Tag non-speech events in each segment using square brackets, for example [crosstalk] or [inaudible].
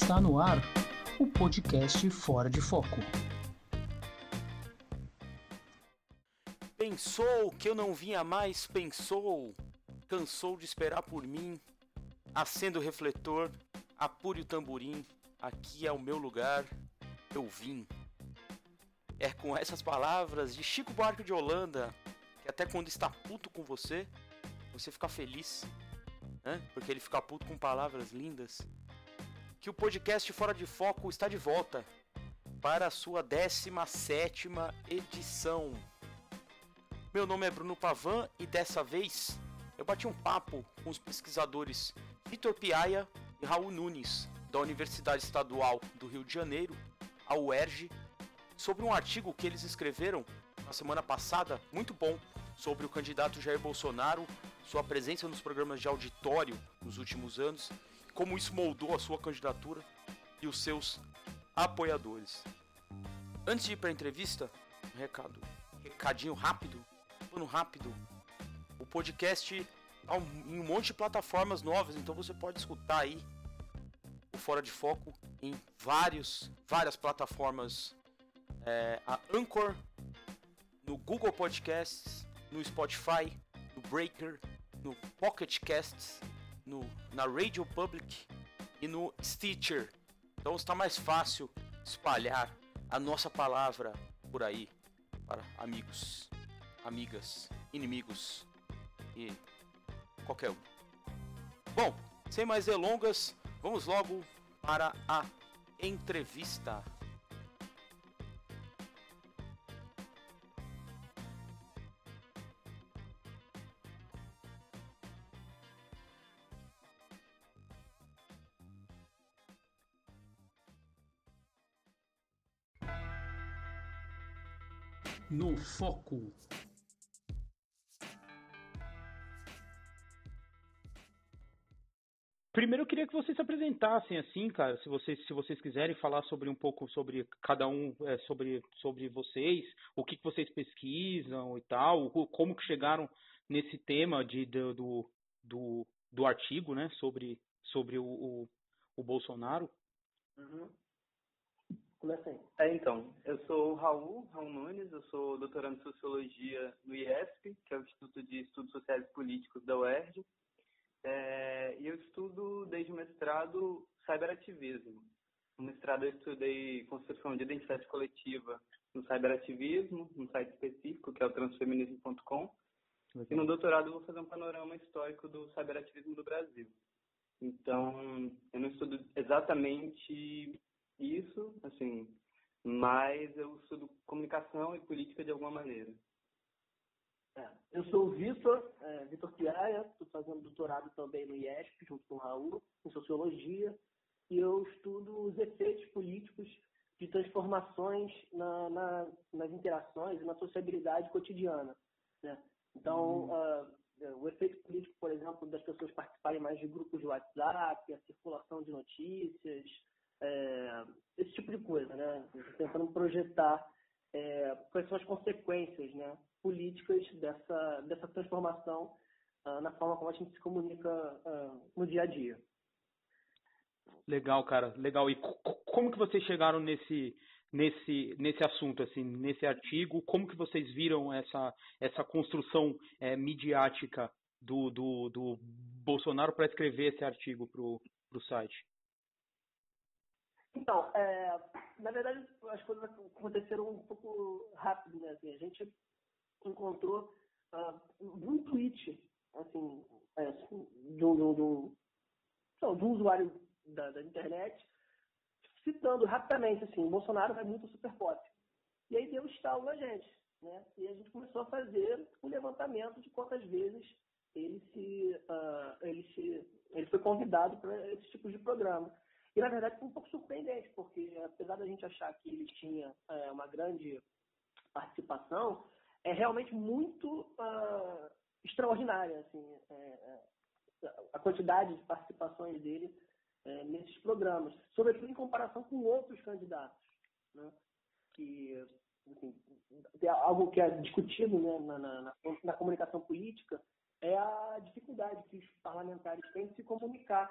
Está no ar o podcast Fora de Foco. Pensou que eu não vinha mais, pensou, cansou de esperar por mim. Acenda o refletor, apure o tamborim, aqui é o meu lugar, eu vim. É com essas palavras de Chico Buarque de Holanda, que até quando está puto com você, você fica feliz, né? Porque ele fica puto com palavras lindas. Que o podcast Fora de Foco está de volta para a sua 17 edição. Meu nome é Bruno Pavan e dessa vez eu bati um papo com os pesquisadores Vitor Piaia e Raul Nunes, da Universidade Estadual do Rio de Janeiro, a UERJ, sobre um artigo que eles escreveram na semana passada, muito bom, sobre o candidato Jair Bolsonaro, sua presença nos programas de auditório nos últimos anos, como isso moldou a sua candidatura e os seus apoiadores. Antes de ir para a entrevista, um recado, recadinho rápido, plano rápido. O podcast tá em um monte de plataformas novas, então você pode escutar aí o Fora de Foco em vários, várias plataformas. É, a Anchor, no Google Podcasts, no Spotify, no Breaker, no Pocket Casts, no, na Radio Public e no Stitcher. Então está mais fácil espalhar a nossa palavra por aí para amigos, amigas, inimigos e qualquer um. Bom, sem mais delongas, vamos logo para a entrevista. Foco. Primeiro eu queria que vocês se apresentassem assim, cara, se vocês se vocês quiserem falar sobre um pouco sobre cada um, é, sobre sobre vocês, o que, que vocês pesquisam e tal, como que chegaram nesse tema de do, do, do artigo, né, sobre sobre o, o, o Bolsonaro. Uhum. Começa aí. É, então, eu sou o Raul, Raul Nunes, eu sou doutorando em Sociologia no IESP, que é o Instituto de Estudos Sociais e Políticos da UERJ. É, e eu estudo desde o mestrado cyberativismo. No mestrado eu estudei construção de identidade coletiva no cyberativismo, num site específico, que é o transfeminismo.com. E no doutorado eu vou fazer um panorama histórico do cyberativismo do Brasil. Então, eu não estudo exatamente isso, assim, mas eu estudo comunicação e política de alguma maneira. É, eu sou o Vitor, é, Vitor Piaia, estou fazendo doutorado também no IESP, junto com o Raul, em Sociologia, e eu estudo os efeitos políticos de transformações na, na, nas interações e na sociabilidade cotidiana. Né? Então, hum. uh, o efeito político, por exemplo, das pessoas participarem mais de grupos de WhatsApp, a circulação de notícias, é, esse tipo de coisa, né? Tentando projetar é, quais são as consequências né, políticas dessa, dessa transformação uh, na forma como a gente se comunica uh, no dia a dia. Legal, cara, legal. E como que vocês chegaram nesse nesse nesse assunto assim, nesse artigo? Como que vocês viram essa essa construção é, midiática do, do, do Bolsonaro para escrever esse artigo para o site? Então, é, na verdade, as coisas aconteceram um pouco rápido, né? Assim, a gente encontrou uh, um tweet, assim, é, de, um, de, um, de um usuário da, da, internet, citando rapidamente, assim, Bolsonaro vai muito super pop. E aí deu estalo na gente, né? E a gente começou a fazer um levantamento de quantas vezes ele se, uh, ele se, ele foi convidado para esse tipo de programa. E, na verdade, foi um pouco surpreendente, porque apesar da gente achar que ele tinha é, uma grande participação, é realmente muito uh, extraordinária assim, é, é, a quantidade de participações dele é, nesses programas, sobretudo em comparação com outros candidatos. Né? Que, algo que é discutido né, na, na, na comunicação política é a dificuldade que os parlamentares têm de se comunicar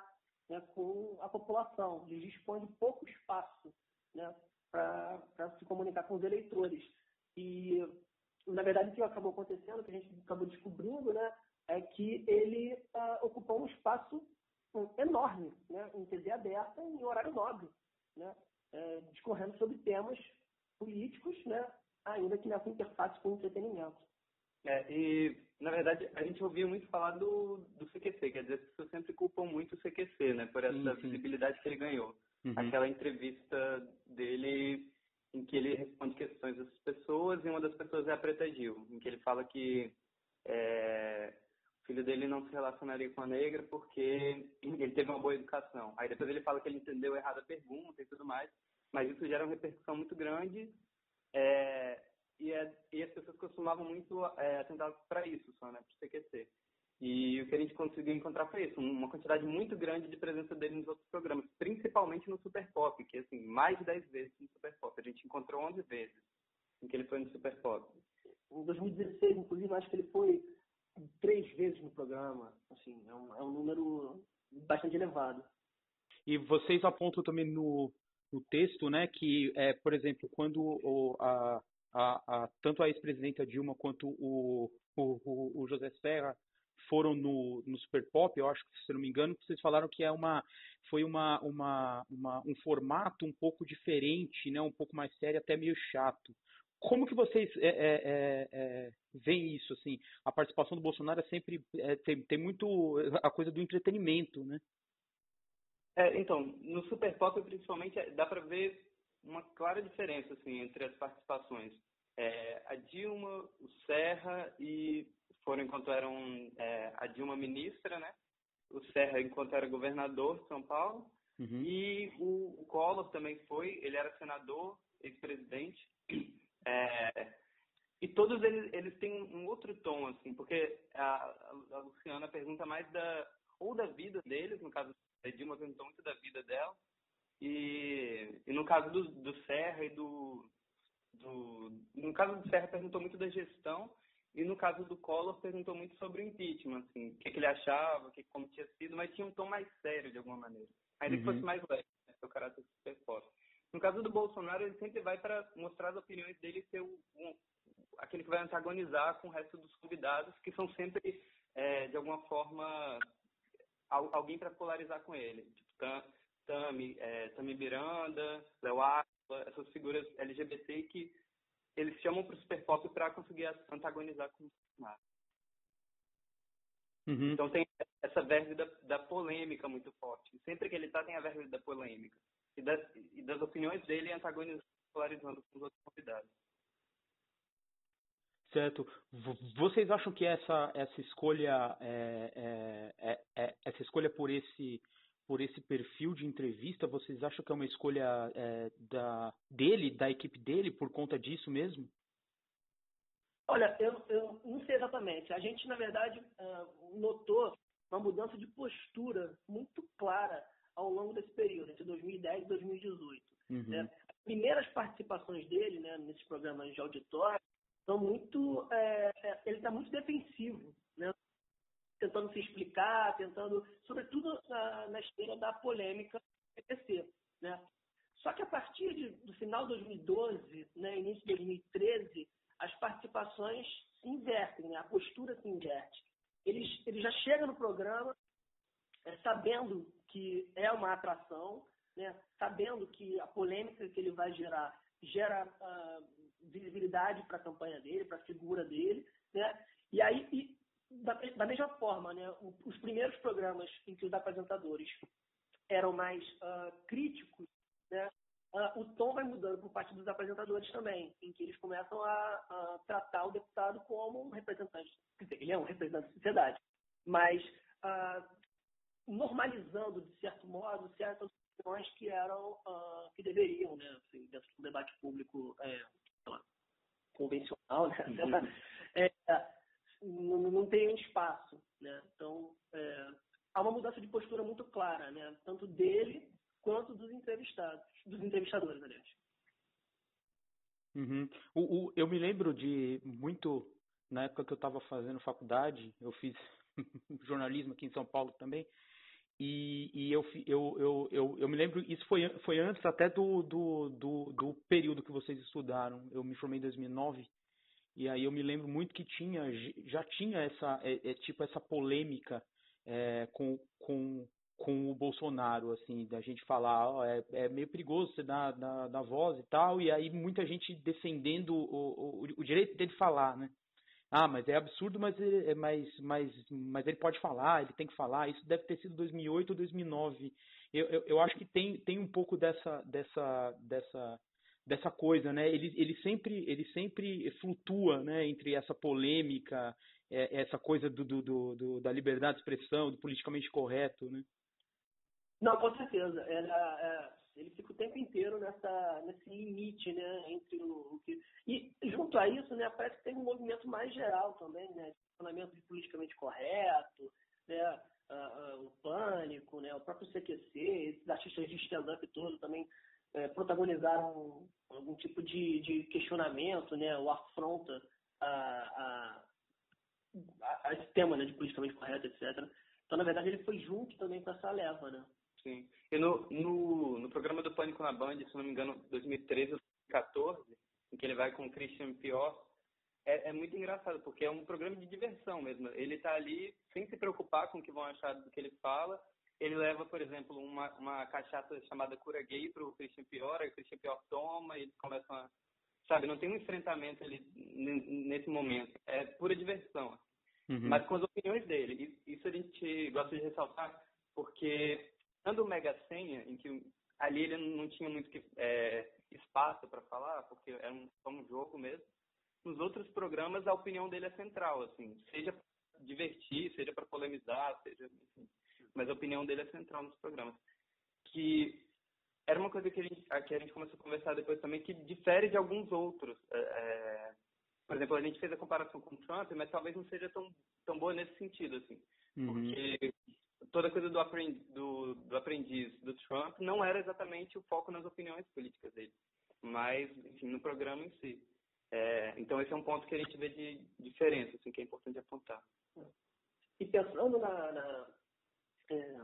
né, com a população, eles dispõem de pouco espaço né, para se comunicar com os eleitores. E, na verdade, o que acabou acontecendo, o que a gente acabou descobrindo, né, é que ele uh, ocupou um espaço enorme, né, em TV aberta, em horário nobre, né, é, discorrendo sobre temas políticos, né, ainda que nessa interface com o entretenimento. É, e, na verdade, a gente ouvia muito falar do, do CQC, quer dizer, as pessoas sempre culpam muito o CQC, né, por essa sim, sim. visibilidade que ele ganhou. Uhum. Aquela entrevista dele em que ele responde questões das pessoas e uma das pessoas é a Preta Gil, em que ele fala que é, o filho dele não se relacionaria com a negra porque ele teve uma boa educação. Aí depois ele fala que ele entendeu errado a pergunta e tudo mais, mas isso gera uma repercussão muito grande é, e, é, e, as pessoas costumavam muito é, atentar para isso só, né, para o CQC. E o que a gente conseguiu encontrar foi isso, uma quantidade muito grande de presença dele nos outros programas, principalmente no Super Pop, que assim, mais de 10 vezes no Super Pop. A gente encontrou 11 vezes em que ele foi no Super Pop. Em 2016, inclusive, acho que ele foi três vezes no programa. Assim, é um, é um número bastante elevado. E vocês apontam também no, no texto, né, que, é, por exemplo, quando o, a, a, a, tanto a ex-presidenta Dilma quanto o, o, o José Serra foram no, no Super Pop, eu acho que, se não me engano, vocês falaram que é uma, foi uma, uma, uma, um formato um pouco diferente, né, um pouco mais sério, até meio chato. Como que vocês é, é, é, é veem isso? Assim, a participação do Bolsonaro é sempre é, tem, tem muito a coisa do entretenimento, né? É, então, no Super Pop, principalmente, dá para ver uma clara diferença assim entre as participações. É, a Dilma, o Serra e foram enquanto eram é, a Dilma ministra, né? O Serra enquanto era governador de São Paulo uhum. e o, o Collor também foi. Ele era senador, ex-presidente. É, e todos eles, eles têm um outro tom, assim, porque a, a Luciana pergunta mais da ou da vida deles, no caso a Dilma perguntou muito da vida dela, e, e no caso do, do Serra e do, do. No caso do Serra, perguntou muito da gestão, e no caso do Collor, perguntou muito sobre o impeachment, assim, o que, que ele achava, que, como tinha sido, mas tinha um tom mais sério, de alguma maneira. Ainda uhum. que fosse mais leve, né, seu caráter super forte. No caso do Bolsonaro, ele sempre vai para mostrar as opiniões dele e ser um, aquele que vai antagonizar com o resto dos convidados, que são sempre, é, de alguma forma, alguém para polarizar com ele. Tipo, Tami, é, Tami Miranda, Léo essas figuras LGBT que eles chamam para o super pop para conseguir antagonizar com o Bolsonaro. Uhum. Então tem essa verve da, da, polêmica muito forte. Sempre que ele está, tem a verve da polêmica. E das, e das opiniões dele antagonizando, polarizando com os outros convidados. Certo. Vocês acham que essa, essa escolha é, é, é, é, essa escolha por esse por esse perfil de entrevista, vocês acham que é uma escolha é, da dele, da equipe dele, por conta disso mesmo? Olha, eu, eu não sei exatamente. A gente, na verdade, notou uma mudança de postura muito clara ao longo desse período, entre 2010 e 2018. Uhum. Né? As primeiras participações dele né, nesses programas de auditório são muito. É, é, ele está muito defensivo, né? Tentando se explicar, tentando, sobretudo na, na esteira da polêmica PPC. Né? Só que a partir de, do final de 2012, né, início de 2013, as participações se invertem, né? a postura se inverte. Ele, ele já chega no programa é, sabendo que é uma atração, né? sabendo que a polêmica que ele vai gerar gera uh, visibilidade para a campanha dele, para a figura dele, né? E aí, e, da, da, mesma forma, né, os primeiros programas em que os apresentadores eram mais uh, críticos, né, uh, o tom vai mudando por parte dos apresentadores também, em que eles começam a, a tratar o deputado como um representante, quer dizer, ele é um representante da sociedade, mas uh, normalizando, de certo modo, certas opiniões que eram, que deveriam, né, assim, dentro do debate público é, convencional, né? Uhum. [laughs] É, não, não tem espaço, né? Então, é, há uma mudança de postura muito clara, né? Tanto dele quanto dos entrevistados, dos entrevistadores, aliás. Uhum. O, o, eu me lembro de muito na época que eu estava fazendo faculdade, eu fiz [laughs] jornalismo aqui em São Paulo também, e, e eu, eu, eu, eu, eu, me lembro, isso foi, foi antes até do, do, do, do, período que vocês estudaram. Eu me formei em 2009, e aí eu me lembro muito que tinha, já tinha essa, é, é tipo, essa polêmica é, com, com, com o Bolsonaro, assim, da gente falar, ó, é, é meio perigoso você dar, dar, dar voz e tal, e aí muita gente defendendo o, o, o direito dele falar, né? ah, mas é absurdo, mas ele, é, mas, mas, mas ele pode falar, ele tem que falar. Isso deve ter sido 2008 ou 2009. Eu, eu, eu acho que tem, tem um pouco dessa, dessa, dessa, dessa coisa, né? Ele, ele, sempre, ele sempre flutua né? entre essa polêmica, é, essa coisa do, do, do, da liberdade de expressão, do politicamente correto, né? Não, com certeza. É ele fica o tempo inteiro nessa, nesse limite, né, entre o, que... E junto a isso, né, parece que tem um movimento mais geral também, né, funcionamento de politicamente correto, né, uh, uh, o Pânico, né, o próprio CQC, esses artistas de stand-up todo também é, protagonizaram algum tipo de, de questionamento, né, ou afronta a, a, a, esse tema, né, de politicamente correto, etc. Então, na verdade, ele foi junto também com essa leva, né. Sim. E no, no, no programa do Pânico na Band, se não me engano, 2013 ou 2014, em que ele vai com o Christian Pior, é, é, muito engraçado, porque é um programa de diversão mesmo. Ele está ali sem se preocupar com o que vão achar do que ele fala. Ele leva, por exemplo, uma, uma cachaça chamada cura gay para o Christian Pior, aí o Christian Pior toma e eles começam a. Sabe, não tem um enfrentamento ali nesse momento. É pura diversão. Uhum. Mas com as opiniões dele. Isso a gente gosta de ressaltar, porque Tanto o Mega Senha, em que ali ele não tinha muito que, é, espaço para falar, porque era um, um jogo mesmo. Nos outros programas, a opinião dele é central, assim, seja para divertir, seja para polemizar, seja, enfim. Mas a opinião dele é central nos programas. Que era uma coisa que a gente, que a gente começou a conversar depois também, que difere de alguns outros. É, é por exemplo, a gente fez a comparação com o Trump, mas talvez não seja tão, tão boa nesse sentido, assim. Uhum. Porque toda a coisa do aprendiz, do, do aprendiz do Trump não era exatamente o foco nas opiniões políticas dele, mas, enfim, no programa em si. É, então, esse é um ponto que a gente vê de diferença, assim, que é importante apontar. E pensando na, na é,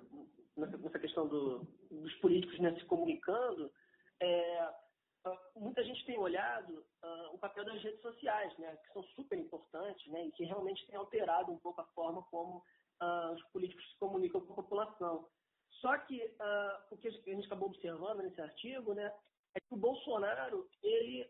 nessa questão do, dos políticos né, se comunicando, é, muita gente tem olhado uh, o papel das redes sociais, né, que são super importantes né, e que realmente têm alterado um pouco a forma como uh, os políticos se comunicam com a população. Só que uh, o que a gente acabou observando nesse artigo, né, é que o Bolsonaro ele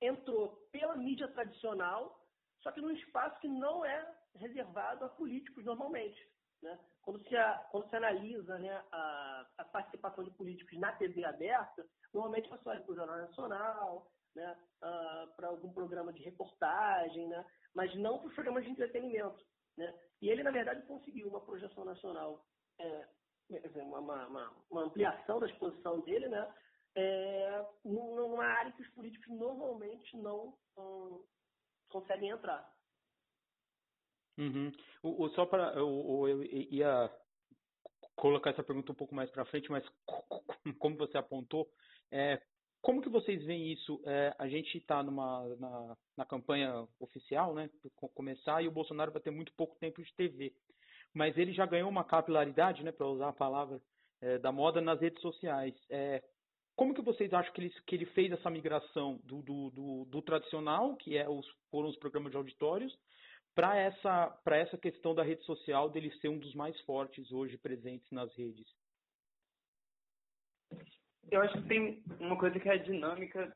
entrou pela mídia tradicional, só que num espaço que não é reservado a políticos normalmente. Né? Quando, se, quando se analisa né, a, a, participação de políticos na TV aberta, normalmente é só para o Jornal Nacional, né, uh, para algum programa de reportagem, né, mas não para os programas de entretenimento. Né? E ele, na verdade, conseguiu uma projeção nacional, é, uma, uma, uma, ampliação da exposição dele, né? É, numa área que os políticos normalmente não um, conseguem entrar. Uhum. O, o, só para eu, eu, ia colocar essa pergunta um pouco mais para frente, mas como você apontou, é, como que vocês veem isso? É, a gente está na, na, campanha oficial, né? Começar e o Bolsonaro vai ter muito pouco tempo de TV, mas ele já ganhou uma capilaridade, né? Para usar a palavra é, da moda nas redes sociais. É, como que vocês acham que ele, que ele fez essa migração do, do, do, do tradicional, que é os, foram os programas de auditórios, para essa para essa questão da rede social dele ser um dos mais fortes hoje presentes nas redes? Eu acho que tem uma coisa que é dinâmica,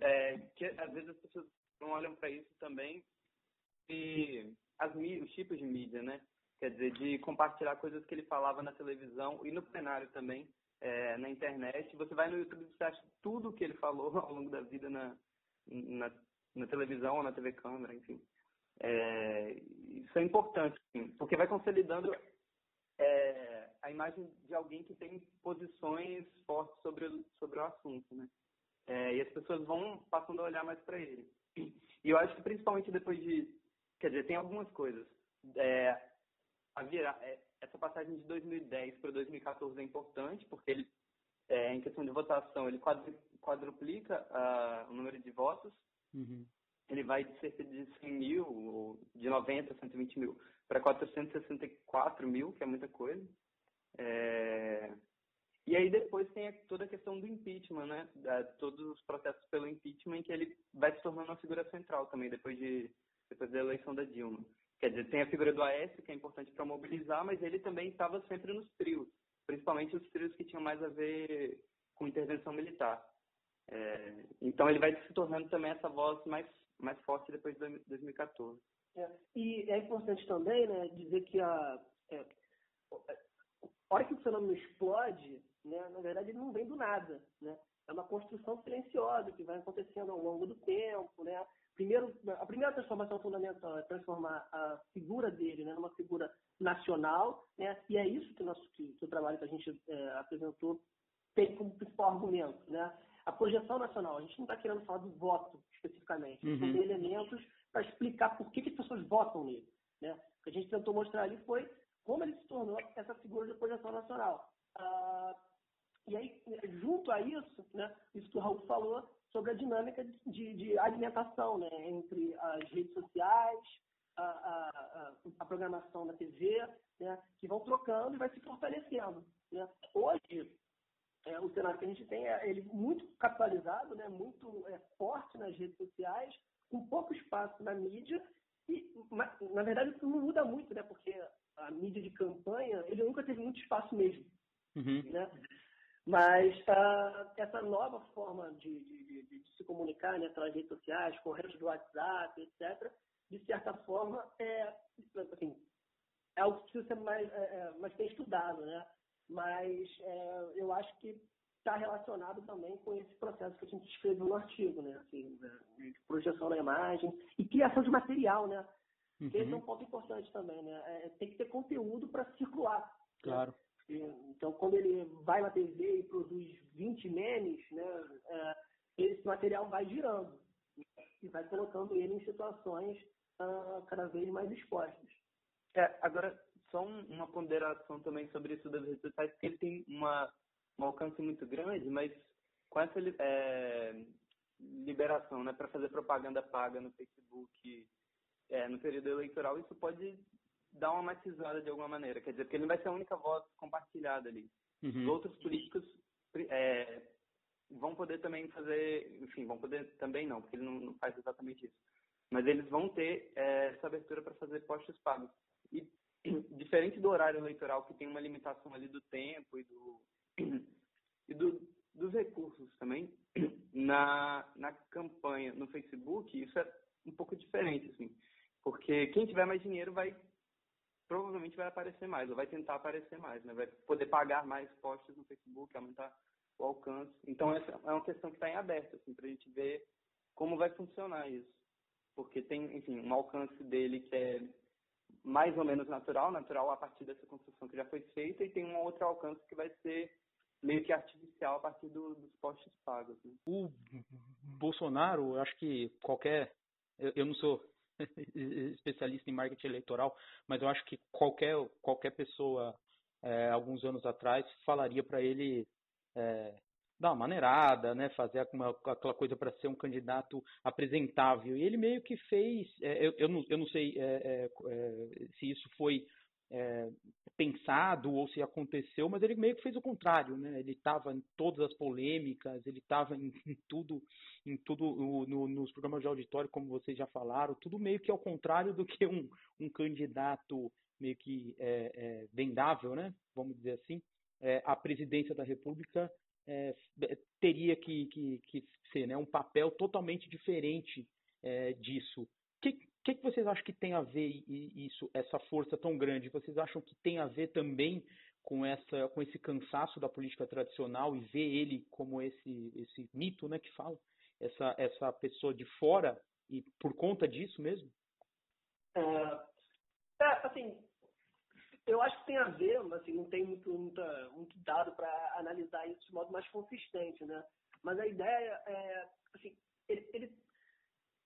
é, que às vezes as pessoas não olham para isso também, e as, os tipos de mídia, né? Quer dizer, de compartilhar coisas que ele falava na televisão e no plenário também, é, na internet. Você vai no YouTube e você acha tudo o que ele falou [laughs] ao longo da vida na, na, na televisão ou na TV câmera, enfim. É, isso é importante, porque vai consolidando é, a imagem de alguém que tem posições fortes sobre, sobre o assunto, né? É, e as pessoas vão passando a olhar mais para ele. E eu acho que principalmente depois de, quer dizer, tem algumas coisas. É, a virar, é, essa passagem de 2010 para 2014 é importante, porque ele, é, em questão de votação, ele quadruplica uh, o número de votos. Uhum. Ele vai de cerca de 100 mil, de 90 a 120 mil, para 464 mil, que é muita coisa. É... E aí depois tem toda a questão do impeachment, né? todos os processos pelo impeachment, que ele vai se tornando uma figura central também depois, de, depois da eleição da Dilma. Quer dizer, tem a figura do Aécio, que é importante para mobilizar, mas ele também estava sempre nos trios, principalmente os trios que tinham mais a ver com intervenção militar. É, então ele vai se tornando também essa voz mais, mais forte depois de 2014. É, e é importante também né, dizer que a, é, a hora que o fenômeno explode, né, na verdade ele não vem do nada. Né? É uma construção silenciosa que vai acontecendo ao longo do tempo. Né? Primeiro, a primeira transformação fundamental é transformar a figura dele né, numa figura nacional, né? e é isso que, nosso, que, que o trabalho que a gente é, apresentou tem como principal argumento. Né? A projeção nacional, a gente não está querendo falar do voto especificamente, uhum. tem elementos para explicar por que, que as pessoas votam nele. Né? O que a gente tentou mostrar ali foi como ele se tornou essa figura de projeção nacional. Ah, e aí, junto a isso, né, isso que o Raul falou sobre a dinâmica de, de alimentação né, entre as redes sociais, a, a, a, programação da TV, né, que vão trocando e vai se fortalecendo. Né? Hoje, é, o cenário que a gente tem é ele muito capitalizado, né, muito é, forte nas redes sociais, com pouco espaço na mídia, e, na verdade, isso não muda muito, né, porque a mídia de campanha, ele nunca teve muito espaço mesmo. Uhum. Né? Mas uh, essa nova forma de, de, de, de, se comunicar né, pelas redes sociais, correios do WhatsApp, etc., de certa forma, é, assim, é algo que precisa ser mais, é, é mais bem estudado, né? Mas é, eu acho que está relacionado também com esse processo que a gente escreveu no artigo, né? Assim, de projeção da imagem e criação de material, né? Uhum. Esse é um ponto importante também, né? É, tem que ter conteúdo para circular. Né? Claro. Né? Então, quando ele vai na TV e produz 20 memes, né, é, esse material vai girando e vai colocando ele em situações uh, cada vez mais expostas. É, agora, só uma ponderação também sobre isso das redes sociais, porque ele tem uma, um alcance muito grande, mas com essa é, liberação né, para fazer propaganda paga no Facebook é, no período eleitoral, isso pode dar uma matizada de alguma maneira. Quer dizer, porque ele não vai ser a única voz compartilhada ali. Uhum. Os outros políticos é, vão poder também fazer, enfim, vão poder também não, porque ele não, não faz exatamente isso. Mas eles vão ter é, essa abertura para fazer postos pagos. E diferente do horário eleitoral, que tem uma limitação ali do tempo e do, e do dos recursos também, na, na campanha no Facebook, isso é um pouco diferente, assim. Porque quem tiver mais dinheiro vai provavelmente vai aparecer mais, ou vai tentar aparecer mais, né? Vai poder pagar mais posts no Facebook, aumentar o alcance. Então, essa é uma questão que está em aberto, assim, para a gente ver como vai funcionar isso. Porque tem, enfim, um alcance dele que é mais ou menos natural, natural a partir dessa construção que já foi feita, e tem um outro alcance que vai ser meio que artificial a partir do, dos postes pagos. Né? O Bolsonaro, eu acho que qualquer. Eu, eu não sou [laughs] especialista em marketing eleitoral, mas eu acho que qualquer, qualquer pessoa, é, alguns anos atrás, falaria para ele é, dar uma maneirada, né, fazer uma, aquela coisa para ser um candidato apresentável. E ele meio que fez, é, eu, eu, não, eu não sei é, é, é, se isso foi é, pensado ou se aconteceu, mas ele meio que fez o contrário, né? Ele estava em todas as polêmicas, ele estava em, tudo, em tudo no, no, nos programas de auditório, como vocês já falaram, tudo meio que ao contrário do que um, um candidato meio que é, vendável, né? Vamos dizer assim, a presidência da República é, teria que, que, que, ser, né? Um papel totalmente diferente é, disso. Que, que, que vocês acham que tem a ver isso, essa força tão grande? Vocês acham que tem a ver também com essa, com esse cansaço da política tradicional e ver ele como esse, esse mito, né, que fala, essa, essa pessoa de fora e por conta disso mesmo? É, é assim, eu acho que tem a ver, mas assim, não tem muito, muita, muito dado para analisar isso de modo mais consistente, né? Mas a ideia é, assim, ele, ele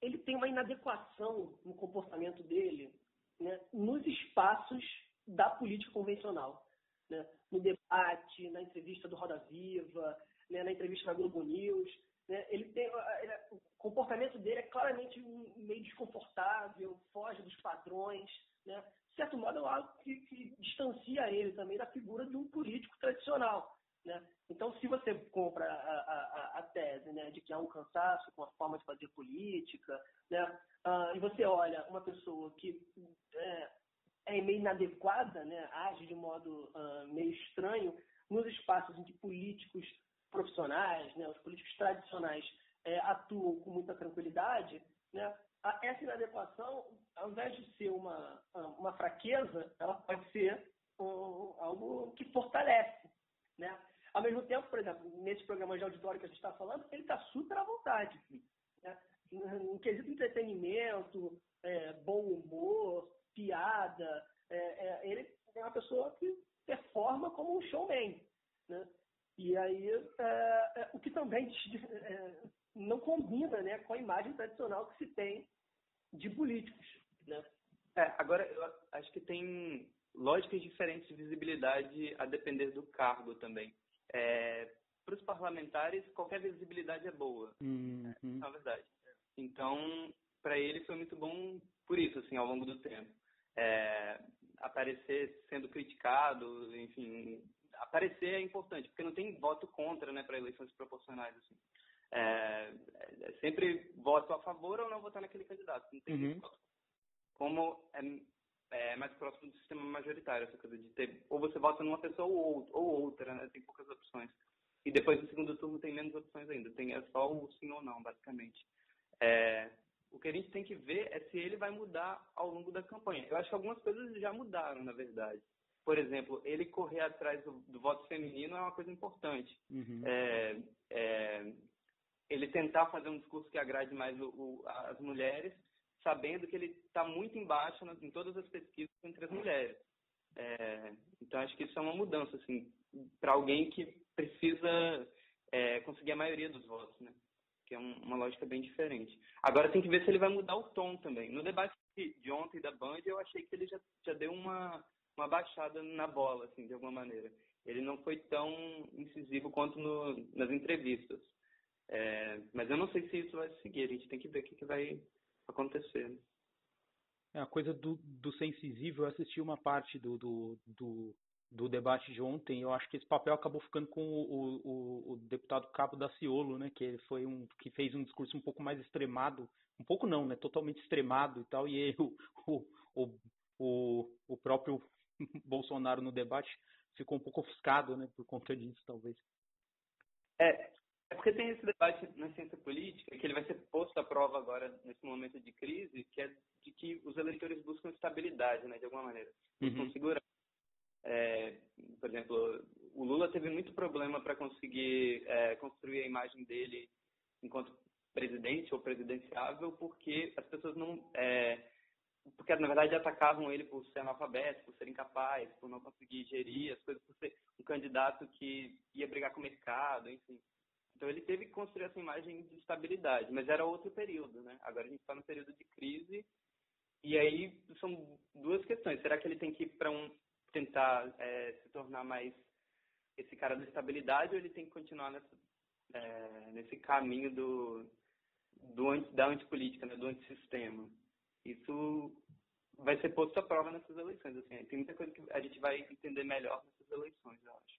ele tem uma inadequação no comportamento dele né, nos espaços da política convencional. Né? No debate, na entrevista do Roda Viva, né, na entrevista da Globo News. né, ele tem, ele, o comportamento dele é claramente meio desconfortável, foge dos padrões, né? Certo modo, é algo que, que distancia ele também da figura de um político tradicional. Né? Então, se você compra a, a, a, tese né, de que há um cansaço com a forma de fazer política, né, uh, e você olha uma pessoa que é, é meio inadequada, né, age de modo uh, meio estranho nos espaços em que políticos profissionais, né, os políticos tradicionais é, atuam com muita tranquilidade, né, essa inadequação, ao invés de ser uma, uma fraqueza, ela pode ser um, algo que fortalece. Né? Ao mesmo tempo, por exemplo, nesse programa de auditório que a gente está falando, ele está super à vontade. Né? Em quesito entretenimento, é, bom humor, piada, é, é, ele é uma pessoa que performa como um showman. Né? E aí, é, é, o que também [laughs] é, não combina né, com a imagem tradicional que se tem de políticos. Né? É, agora, eu acho que tem lógicas diferentes de visibilidade a depender do cargo também. É, Para os parlamentares, qualquer visibilidade é boa, uhum. na verdade. Então, para ele foi muito bom por isso, assim, ao longo do tempo. É, aparecer sendo criticado, enfim, aparecer é importante, porque não tem voto contra, né, para eleições proporcionais, assim. É, é, sempre voto a favor ou não votar naquele candidato. Não tem uhum. Como é, é, mais próximo do sistema majoritário, essa coisa de ter, ou você vota numa pessoa ou, ou outra, né? Tem poucas opções. E depois do segundo turno tem menos opções ainda. Tem é só o sim ou não, basicamente. É, o que a gente tem que ver é se ele vai mudar ao longo da campanha. Eu acho que algumas coisas já mudaram, na verdade. Por exemplo, ele correr atrás do, do voto feminino é uma coisa importante. Uhum. É, é, ele tentar fazer um discurso que agrade mais o, o, as mulheres, sabendo que ele está muito embaixo nas, em todas as pesquisas entre as mulheres. É, então, acho que isso é uma mudança, assim, para alguém que precisa é, conseguir a maioria dos votos, né? Que é um, uma lógica bem diferente. Agora, tem que ver se ele vai mudar o tom também. No debate de ontem da Band, eu achei que ele já, já deu uma, uma baixada na bola, assim, de alguma maneira. Ele não foi tão incisivo quanto no, nas entrevistas. É, mas eu não sei se isso vai seguir, a gente tem que ver o que, que vai acontecer. Né? É, a coisa do, do ser incisível, eu assisti uma parte do, do, do, do debate de ontem, eu acho que esse papel acabou ficando com o, o, o deputado Cabo da Ciolo, né, que ele foi um que fez um discurso um pouco mais extremado, um pouco não, né, totalmente extremado e tal, e [laughs] o, o, o, o próprio [laughs] Bolsonaro no debate ficou um pouco ofuscado, né, por conta disso, talvez. É, é porque tem esse debate na ciência política, que ele vai ser posto à prova agora, nesse momento de crise, que é de que os eleitores buscam estabilidade, né, de alguma maneira. Buscam uhum. segurança. É, por exemplo, o Lula teve muito problema para conseguir é, construir a imagem dele enquanto presidente ou presidenciável, porque as pessoas não. É, porque, na verdade, atacavam ele por ser analfabeto, por ser incapaz, por não conseguir gerir as coisas, por ser um candidato que ia brigar com o mercado, enfim. Então ele teve que construir essa imagem de estabilidade, mas era outro período, né? Agora a gente está no período de crise e aí são duas questões. Será que ele tem que ir para um tentar é, se tornar mais esse cara da estabilidade ou ele tem que continuar nessa, é, nesse caminho do, do da antipolítica, né? do antissistema? Isso vai ser posto à prova nessas eleições. Assim, tem muita coisa que a gente vai entender melhor nessas eleições, eu acho.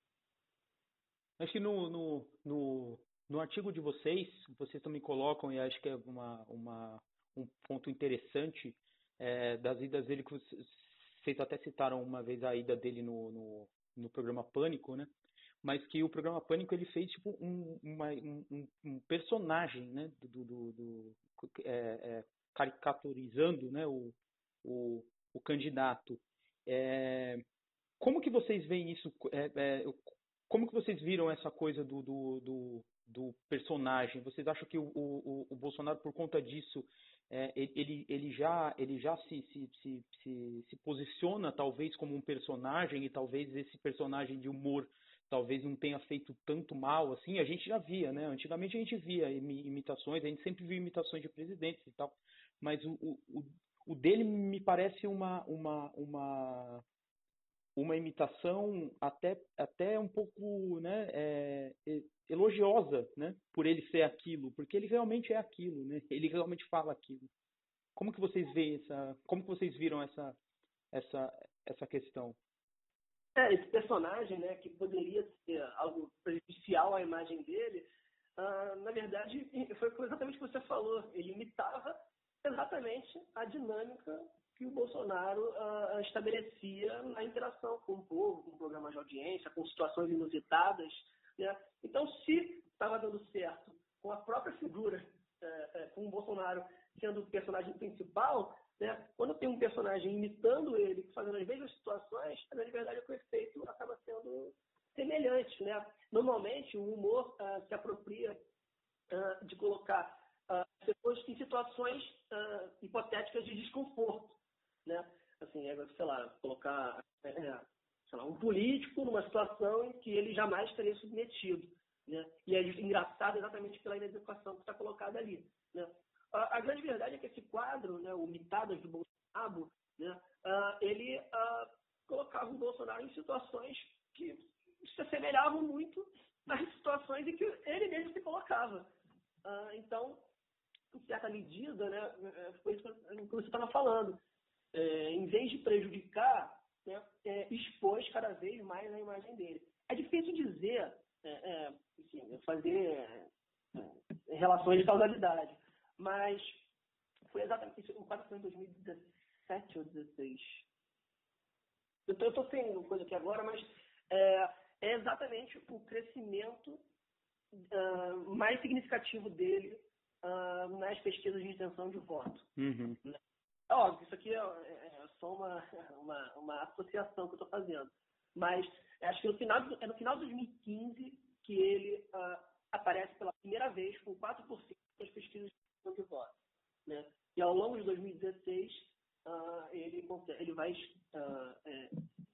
Acho que no, no, no, no artigo de vocês, vocês também colocam, e acho que é uma, uma, um ponto interessante, é, das idas dele, que vocês até citaram uma vez a ida dele no, no, no programa Pânico, né? Mas que o programa Pânico ele fez tipo um, uma, um, um, personagem, né? Do, do, do é, é, caricaturizando, né? O, o, o candidato. É, como que vocês veem isso? É, é, como que vocês viram essa coisa do, do, do, do personagem? Vocês acham que o, o, o Bolsonaro, por conta disso, é, ele, ele já, ele já se, se, se, se, se posiciona talvez como um personagem e talvez esse personagem de humor talvez não tenha feito tanto mal assim, a gente já via, né? Antigamente a gente via imitações, a gente sempre viu imitações de presidentes e tal, mas o, o, o dele me parece uma, uma, uma, uma imitação até, até um pouco né, é, elogiosa, né? Por ele ser aquilo, porque ele realmente é aquilo, né? Ele realmente fala aquilo. Como que vocês veem essa, como que vocês viram essa essa essa questão? É, esse personagem, né, que poderia ser algo prejudicial à imagem dele, uh, na verdade, foi exatamente o que você falou. Ele imitava exatamente a dinâmica que o Bolsonaro uh, estabelecia na interação com o povo, com programas de audiência, com situações inusitadas. Né? Então, se estava dando certo com a própria figura, uh, com o Bolsonaro sendo o personagem principal, né? quando tem um personagem imitando ele, fazendo as mesmas situações, na verdade o efeito acaba sendo semelhante. Né? Normalmente, o humor uh, se apropria de colocar pessoas em situações hipotéticas de desconforto né? Assim, é, sei lá, colocar é, é, sei lá, um político numa situação em que ele jamais estaria submetido. Né? E é engraçado exatamente pela inadequação que está colocada ali. Né? A, a, grande verdade é que esse quadro, né, o Mitadas do Bolsonaro, né, uh, ele uh, colocava o Bolsonaro em situações que se assemelhavam muito às situações em que ele mesmo se colocava. Uh, então, em certa medida, né, foi isso que você estava falando é, em vez de prejudicar, né, é, expôs cada vez mais a imagem dele. É difícil dizer, é, é enfim, fazer é, relações de causalidade, mas foi exatamente isso. O quadro foi em 2017 ou 2016. Eu estou sem coisa aqui agora, mas é, é exatamente o crescimento uh, mais significativo dele uh, nas pesquisas de intenção de voto. Uhum. Né? É óbvio, isso aqui é, é, é só uma, [laughs] uma, uma, associação que eu estou fazendo. Mas acho que no final, é no final de 2015 que ele uh, aparece pela primeira vez com 4% das pesquisas de voto. Né? E ao longo de 2016, uh, ah, ele, ele vai uh, é,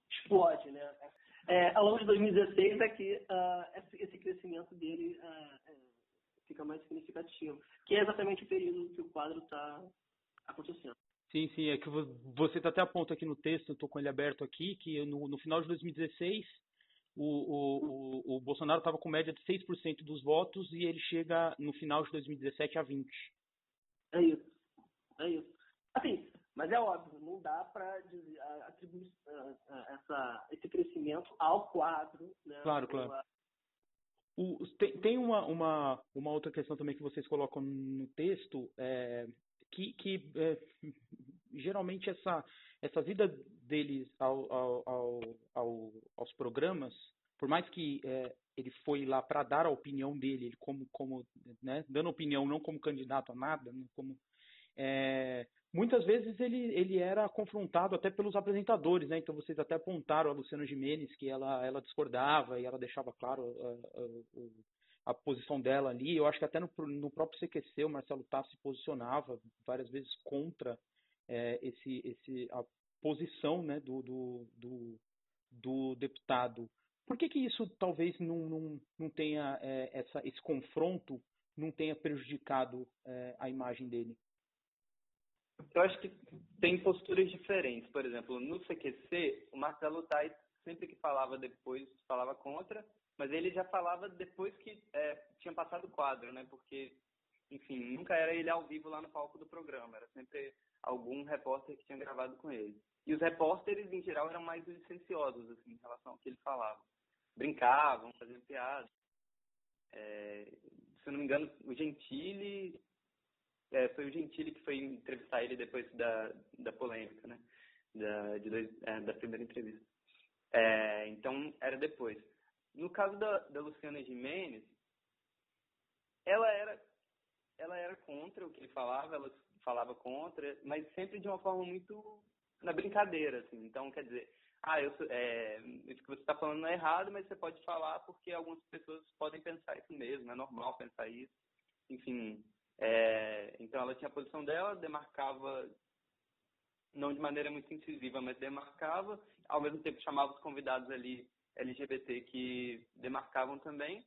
explode. Né? É, ao longo de 2016 é que esse, esse, crescimento dele é, fica mais significativo, que é exatamente o período que o quadro está acontecendo. Sim, sim, é que você está até a ponto aqui no texto, eu estou com ele aberto aqui, que no, no final de 2016 o, o, o, Bolsonaro estava com média de 6% dos votos e ele chega no final de 2017 a 20%. É isso, é isso. Assim, mas é óbvio, não dá para atribuir essa, esse crescimento ao quadro. Né? Claro, claro. O, tem, tem uma, uma, uma outra questão também que vocês colocam no texto, é, que, que é, geralmente essa, essa vida deles ao, ao, ao, aos programas, por mais que é, ele foi lá para dar a opinião dele, ele como, como né, dando opinião não como candidato a nada, né, como é, muitas vezes ele, ele era confrontado até pelos apresentadores, né? Então vocês até apontaram a Luciana Gimenez que ela, ela discordava e ela deixava claro a, a, posição dela ali. Eu acho que até no, no próprio CQC o Marcelo Tasso se posicionava várias vezes contra é, esse, esse, a posição né, do, do, do, do, deputado. Por que, que isso talvez não, não, não tenha é, essa, esse confronto não tenha prejudicado é, a imagem dele? Eu acho que tem posturas diferentes. Por exemplo, no CQC, o Marcelo Tais sempre que falava depois, falava contra, mas ele já falava depois que é, tinha passado o quadro, né? Porque, enfim, nunca era ele ao vivo lá no palco do programa, era sempre algum repórter que tinha gravado com ele. E os repórteres, em geral, eram mais licenciosos, assim, em relação ao que ele falava. Brincavam, faziam piadas. É, se eu não me engano, o Gentili... É, foi o Gentili que foi entrevistar ele depois da, da polêmica, né? Da, de dois, é, da primeira entrevista. É, então, era depois. No caso da, da Luciana Jimenez, ela era ela era contra o que ele falava, ela falava contra, mas sempre de uma forma muito na brincadeira, assim. Então, quer dizer, ah, eu, é, o que você está falando não é errado, mas você pode falar porque algumas pessoas podem pensar isso mesmo, é normal pensar isso. Enfim, é, então ela tinha a posição dela, demarcava, não de maneira muito incisiva, mas demarcava, ao mesmo tempo chamava os convidados ali LGBT que demarcavam também,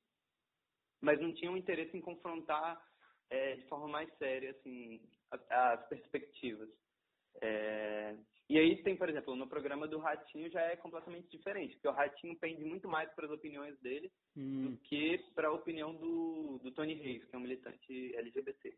mas não tinham interesse em confrontar é, de forma mais séria assim as perspectivas. É, e aí tem, por exemplo, no programa do Ratinho já é completamente diferente, porque o Ratinho pende muito mais para as opiniões dele hum. do que para opinião do, do Tony Reis, que é um militante LGBT.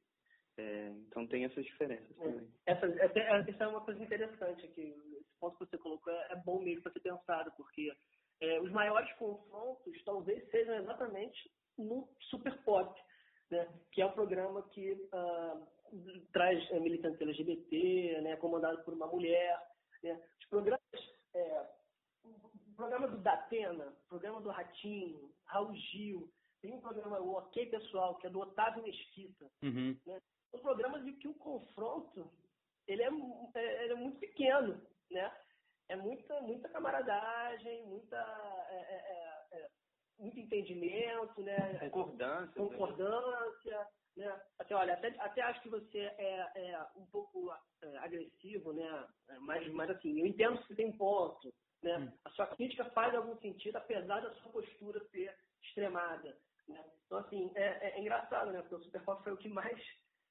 É, então tem essas diferenças é. também. Essa, essa, essa, é uma coisa interessante aqui. Esse ponto que você colocou é, é bom mesmo para ser pensado, porque é, os maiores confrontos talvez sejam exatamente no Super Pop, né, que é um programa que uh, traz é, militantes LGBT, né, comandado por uma mulher. Né. Os programas, é, o programa do Datena, o programa do Ratinho, Raul Gil, tem um programa, o Ok Pessoal, que é do Otávio Mesquita. Uhum. Né, são programas de que o confronto ele é, é, ele é muito pequeno, né? É muita, muita camaradagem, muita é, é, é, muito entendimento, né? Concordância. Concordância, né? Até, olha, até, até acho que você é, é um pouco é, agressivo, né? É, mas, mas assim, eu entendo que você tem ponto, né? Hum. A sua crítica faz algum sentido, apesar da sua postura ser extremada. Né? Então, assim, é, é, engraçado, né? Porque o Superpop foi o que mais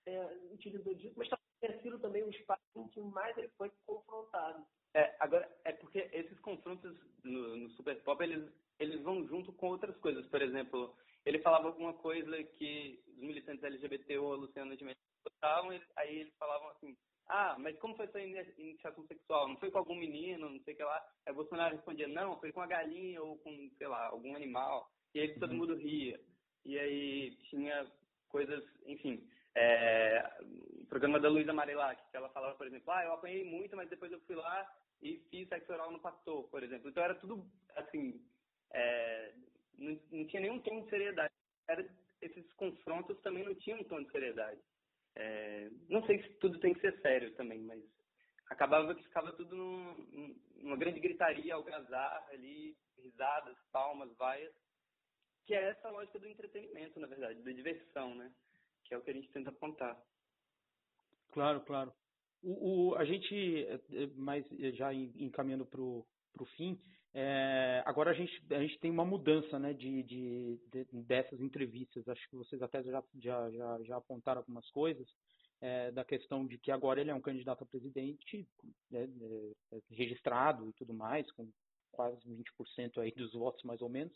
é, utilizou disso, mas tem sido também o espaço em que mais ele foi confrontado. É, agora, é porque esses confrontos no, no Super Pop, eles eles vão junto com outras coisas. Por exemplo, ele falava alguma coisa que os militantes LGBT ou a Luciana de Mendes gostavam, aí eles falavam assim, ah, mas como foi sua iniciação sexual? Não foi com algum menino, não sei o que lá? Aí Bolsonaro respondia, não, foi com a galinha ou com, sei lá, algum animal. E aí todo uhum. mundo ria. E aí tinha coisas, enfim, é, o programa da Luísa Marilac, que ela falava, por exemplo, ah, eu apanhei muito, mas depois eu fui lá e fiz sexo oral no pastor, por exemplo. Então era tudo, assim, é, não, não, tinha nenhum tom de seriedade. Era, esses confrontos também não tinham um tom de seriedade. É, não sei se tudo tem que ser sério também, mas acabava que ficava tudo num, numa grande gritaria, algazarra ali, risadas, palmas, vaias, que é essa lógica do entretenimento, na verdade, da diversão, né? Que é o que a gente tenta apontar. Claro, claro. O, o a gente, é, é, mas já encaminhando para o fim. É, agora a gente, a gente tem uma mudança né, de, de, de, dessas entrevistas. Acho que vocês até já, já, já, já apontaram algumas coisas é, da questão de que agora ele é um candidato a presidente né, é, é registrado e tudo mais, com quase 20% aí dos votos mais ou menos,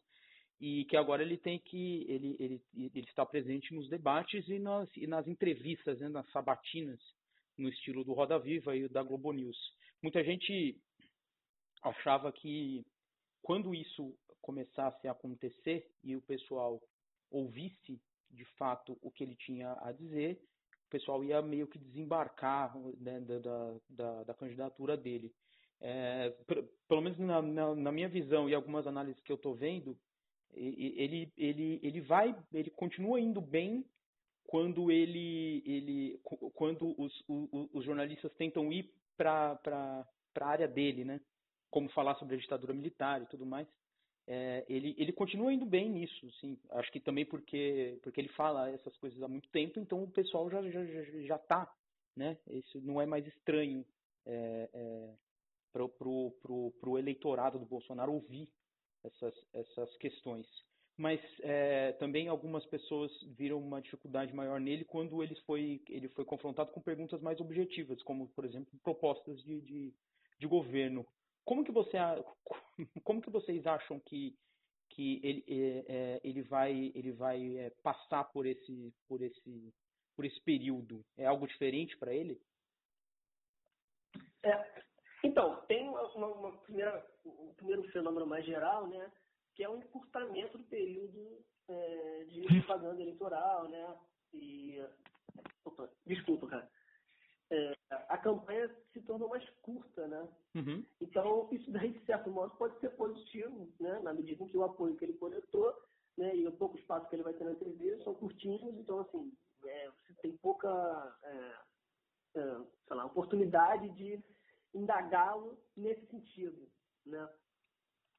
e que agora ele tem que ele, ele, ele está presente nos debates e nas, e nas entrevistas, né, nas sabatinas, no estilo do Roda Viva e da Globo News. Muita gente achava que quando isso começasse a acontecer e o pessoal ouvisse de fato o que ele tinha a dizer, o pessoal ia meio que desembarcar né, da, da, da, candidatura dele. É, pelo menos na, na, na, minha visão e algumas análises que eu estou vendo, ele, ele, ele vai, ele continua indo bem quando ele, ele quando os, os, os jornalistas tentam ir para a área dele, né? Como falar sobre a ditadura militar e tudo mais. É, ele, ele continua indo bem nisso, sim. Acho que também porque, porque ele fala essas coisas há muito tempo, então o pessoal já já, já tá, né? Isso não é mais estranho é, é, para pro, pro, pro eleitorado do Bolsonaro ouvir essas, essas questões. Mas é, também algumas pessoas viram uma dificuldade maior nele quando ele foi, ele foi confrontado com perguntas mais objetivas, como, por exemplo, propostas de, de, de governo. Como que você como que vocês acham que que ele é, é, ele vai ele vai é, passar por esse por esse por esse período? É algo diferente para ele? É, então tem uma, uma, primeira um primeiro fenômeno mais geral, né, que é o encurtamento do período é, de propaganda eleitoral, né? E opa, desculpa, cara é, a campanha se tornou mais curta, né? Uhum. Então, isso daí, de certo modo, pode ser positivo, né? Na medida em que o apoio que ele coletou, né? E o pouco espaço que ele vai ter na TV são curtinhos, então, assim, é, você tem pouca, é, é, sei lá, oportunidade de indagá-lo nesse sentido, né?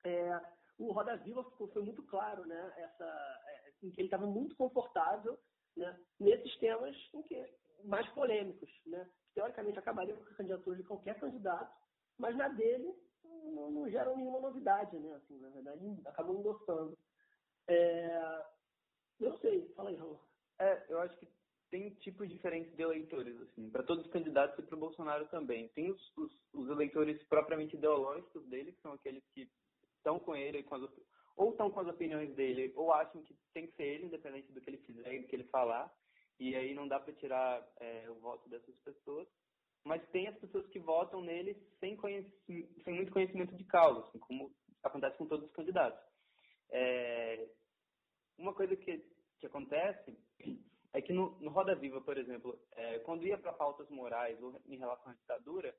É, o Roda Viva foi muito claro, né? Essa, é, em que ele estava muito confortável, né? Nesses temas em que mais polêmicos, né? Teoricamente acabaria com a candidatura de qualquer candidato, mas na dele não, não geram nenhuma novidade, né? Assim, na verdade, acabam endossando. É... Eu sei, fala aí, Raul. É, eu acho que tem tipos diferentes de eleitores, assim, para todos os candidatos e para o Bolsonaro também. Tem os, os, os, eleitores propriamente ideológicos dele, que são aqueles que estão com ele, com as ou estão com as opiniões dele, ou acham que tem que ser ele, independente do que ele fizer e do que ele falar, e aí não dá para tirar é, o voto dessas pessoas. Mas tem as pessoas que votam nele sem, sem muito conhecimento de causa, assim, como acontece com todos os candidatos. É, uma coisa que, que acontece é que no, no Roda Viva, por exemplo, é, quando ia para pautas morais ou em relação à ditadura,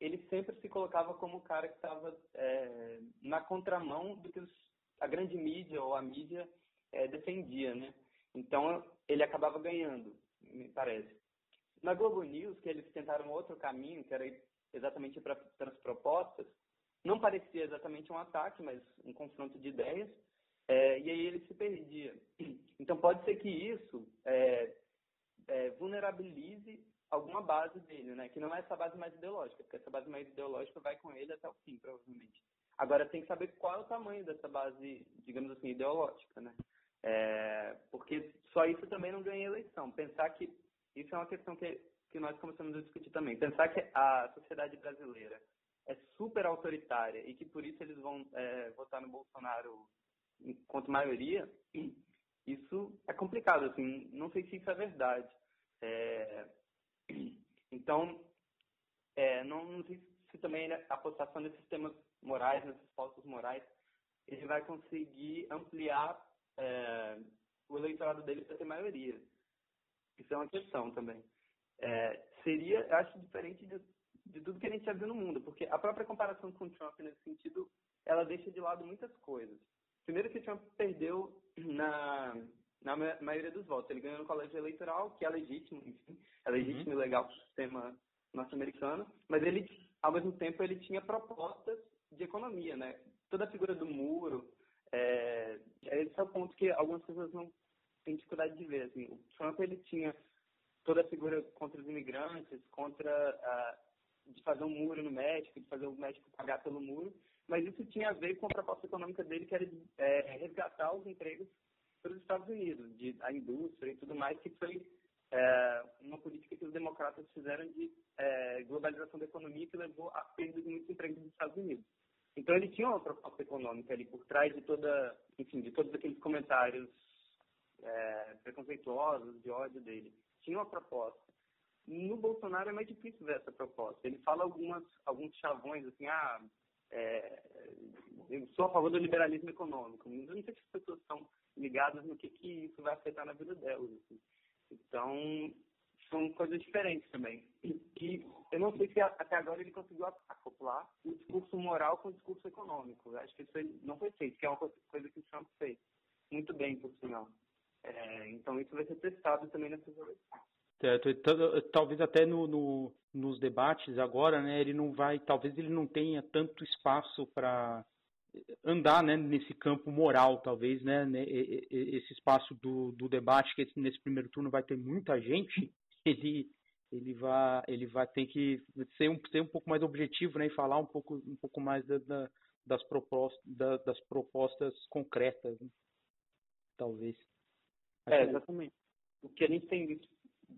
ele sempre se colocava como o cara que estava é, na contramão do que os, a grande mídia ou a mídia é, defendia, né? Então ele acabava ganhando, me parece. Na Globo News, que eles tentaram outro caminho, que era exatamente para as propostas, não parecia exatamente um ataque, mas um confronto de ideias, é, e aí ele se perdia. [clears throat] Então pode ser que isso é, é, vulnerabilize alguma base dele, né? Que não é essa base mais ideológica, porque essa base mais ideológica vai com ele até o fim, provavelmente. Agora tem que saber qual é o tamanho dessa base, digamos assim, ideológica, né? É, porque só isso também não ganha eleição. Pensar que isso é uma questão que, que nós começamos a discutir também. Pensar que a sociedade brasileira é super autoritária e que por isso eles vão é, votar no Bolsonaro enquanto maioria, isso é complicado. Assim, não sei se isso é verdade. É, então, é, não, não, sei se também a apostação nesses temas morais, nesses postos morais, ele vai conseguir ampliar é, o eleitorado dele para ter maioria. Isso é uma questão também. É, seria, eu acho, diferente de, de tudo que a gente já viu no mundo, porque a própria comparação com o Trump, nesse sentido, ela deixa de lado muitas coisas. Primeiro que o Trump perdeu na na maioria dos votos. Ele ganhou no colégio eleitoral, que é legítimo, enfim, é legítimo uhum. e legal para o sistema norte-americano, mas ele, ao mesmo tempo, ele tinha propostas de economia, né? Toda a figura do muro, é, esse é o ponto que algumas pessoas não têm dificuldade de ver. Assim. O Trump, ele tinha toda a figura contra os imigrantes, contra a, de fazer um muro no México, de fazer o México pagar pelo muro, mas isso tinha a ver com a proposta econômica dele, que era de, é, resgatar os empregos pelos Estados Unidos, de, a indústria e tudo mais, que foi é, uma política que os democratas fizeram de é, globalização da economia que levou à perda de muitos empregos nos Estados Unidos. Então ele tinha uma proposta econômica ali por trás de toda, enfim, de todos aqueles comentários é, preconceituosos, de ódio dele. Tinha uma proposta. No Bolsonaro é mais difícil ver essa proposta. Ele fala algumas, alguns chavões, assim, ah, é, eu sou a favor do liberalismo econômico. Eu não sei se as pessoas estão ligadas no que, que isso vai afetar na vida delas. Assim. Então, são coisas diferentes também. E eu não sei se até agora ele conseguiu acoplar o discurso moral com o discurso econômico. Acho que isso não foi feito, que é uma coisa que o Trump fez. Muito bem, por sinal. É, então, isso vai ser testado também nessas eleições. Talvez até no, no, nos debates agora, né, ele não vai, talvez ele não tenha tanto espaço para andar né, nesse campo moral, talvez, né, esse espaço do, do debate, que nesse primeiro turno vai ter muita gente, ele, ele, vai, ele vai ter que ser um, ser um pouco mais objetivo né, e falar um pouco, um pouco mais da, da, das, propostas, da, das propostas concretas, né, talvez. É, exatamente. O que a gente tem visto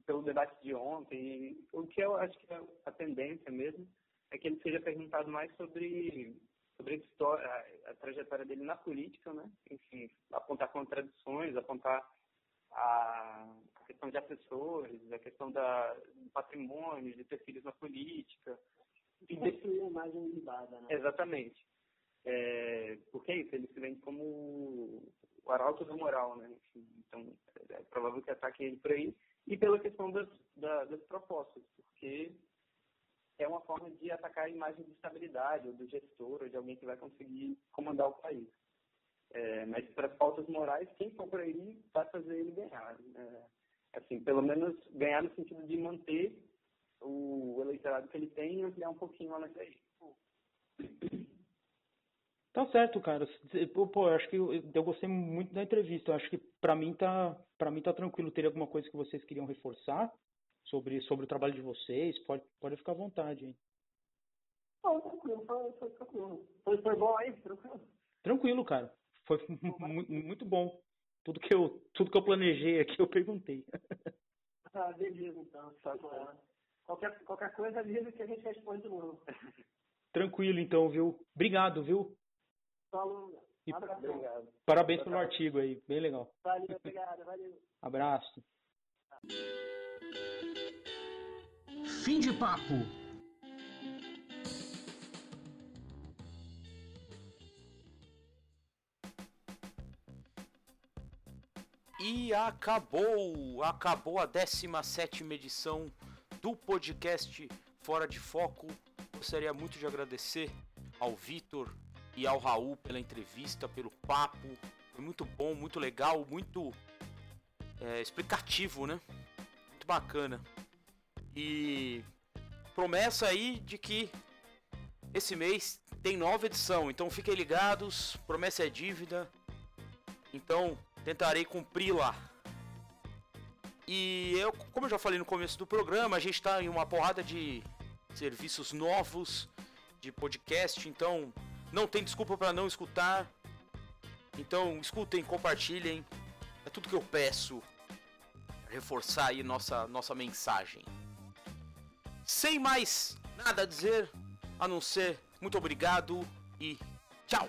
pelo debate de ontem, o que eu acho que é a tendência mesmo, é que ele seja perguntado mais sobre sobre a, história, a, a trajetória dele na política, né? Enfim, apontar contradições, apontar a questão de assessores, a questão da, do patrimônio, de ter filhos na política. E construir uma imagem libada, né? Exatamente. É, porque é isso, ele se vende como o arauto do moral, né? Então, é provável que ataque ele por aí. E pela questão das, das propostas, porque é uma forma de atacar a imagem de estabilidade, ou do gestor, ou de alguém que vai conseguir comandar o país. É, mas para as pautas morais, quem for por aí vai fazer ele ganhar. É, assim, pelo menos ganhar no sentido de manter o eleitorado que ele tem e ampliar um pouquinho lá nessa aí. Tá certo, cara. Pô, eu acho que eu, eu gostei muito da entrevista. Eu acho que para mim tá, para mim tá tranquilo. Teria alguma coisa que vocês queriam reforçar? sobre, sobre o trabalho de vocês. Pode, pode ficar à vontade, hein? Não, tranquilo, foi, foi tranquilo. Foi, foi bom aí, tranquilo? Tranquilo, cara. Foi muito bom. Tudo que, eu, tudo que eu planejei aqui, eu perguntei. [laughs] ah, beleza, então. Tá qualquer, qualquer coisa, avisa que a gente responde de novo. [laughs] Tranquilo, então, viu? Obrigado, viu? Falou. E abraço. Obrigado. parabéns pelo artigo aí, bem legal. Valeu, obrigado, valeu. Abraço. Fim de papo. E acabou! Acabou a 17 edição do podcast Fora de Foco. Gostaria muito de agradecer ao Vitor e ao Raul pela entrevista, pelo papo. Foi muito bom, muito legal, muito é, explicativo, né? Muito bacana. E promessa aí de que esse mês tem nova edição, então fiquem ligados. Promessa é dívida. Então tentarei cumpri-la. E eu, como eu já falei no começo do programa, a gente está em uma porrada de serviços novos de podcast, então não tem desculpa para não escutar. Então escutem, compartilhem. É tudo que eu peço. Reforçar aí nossa nossa mensagem. Sem mais nada a dizer, a não ser muito obrigado e tchau.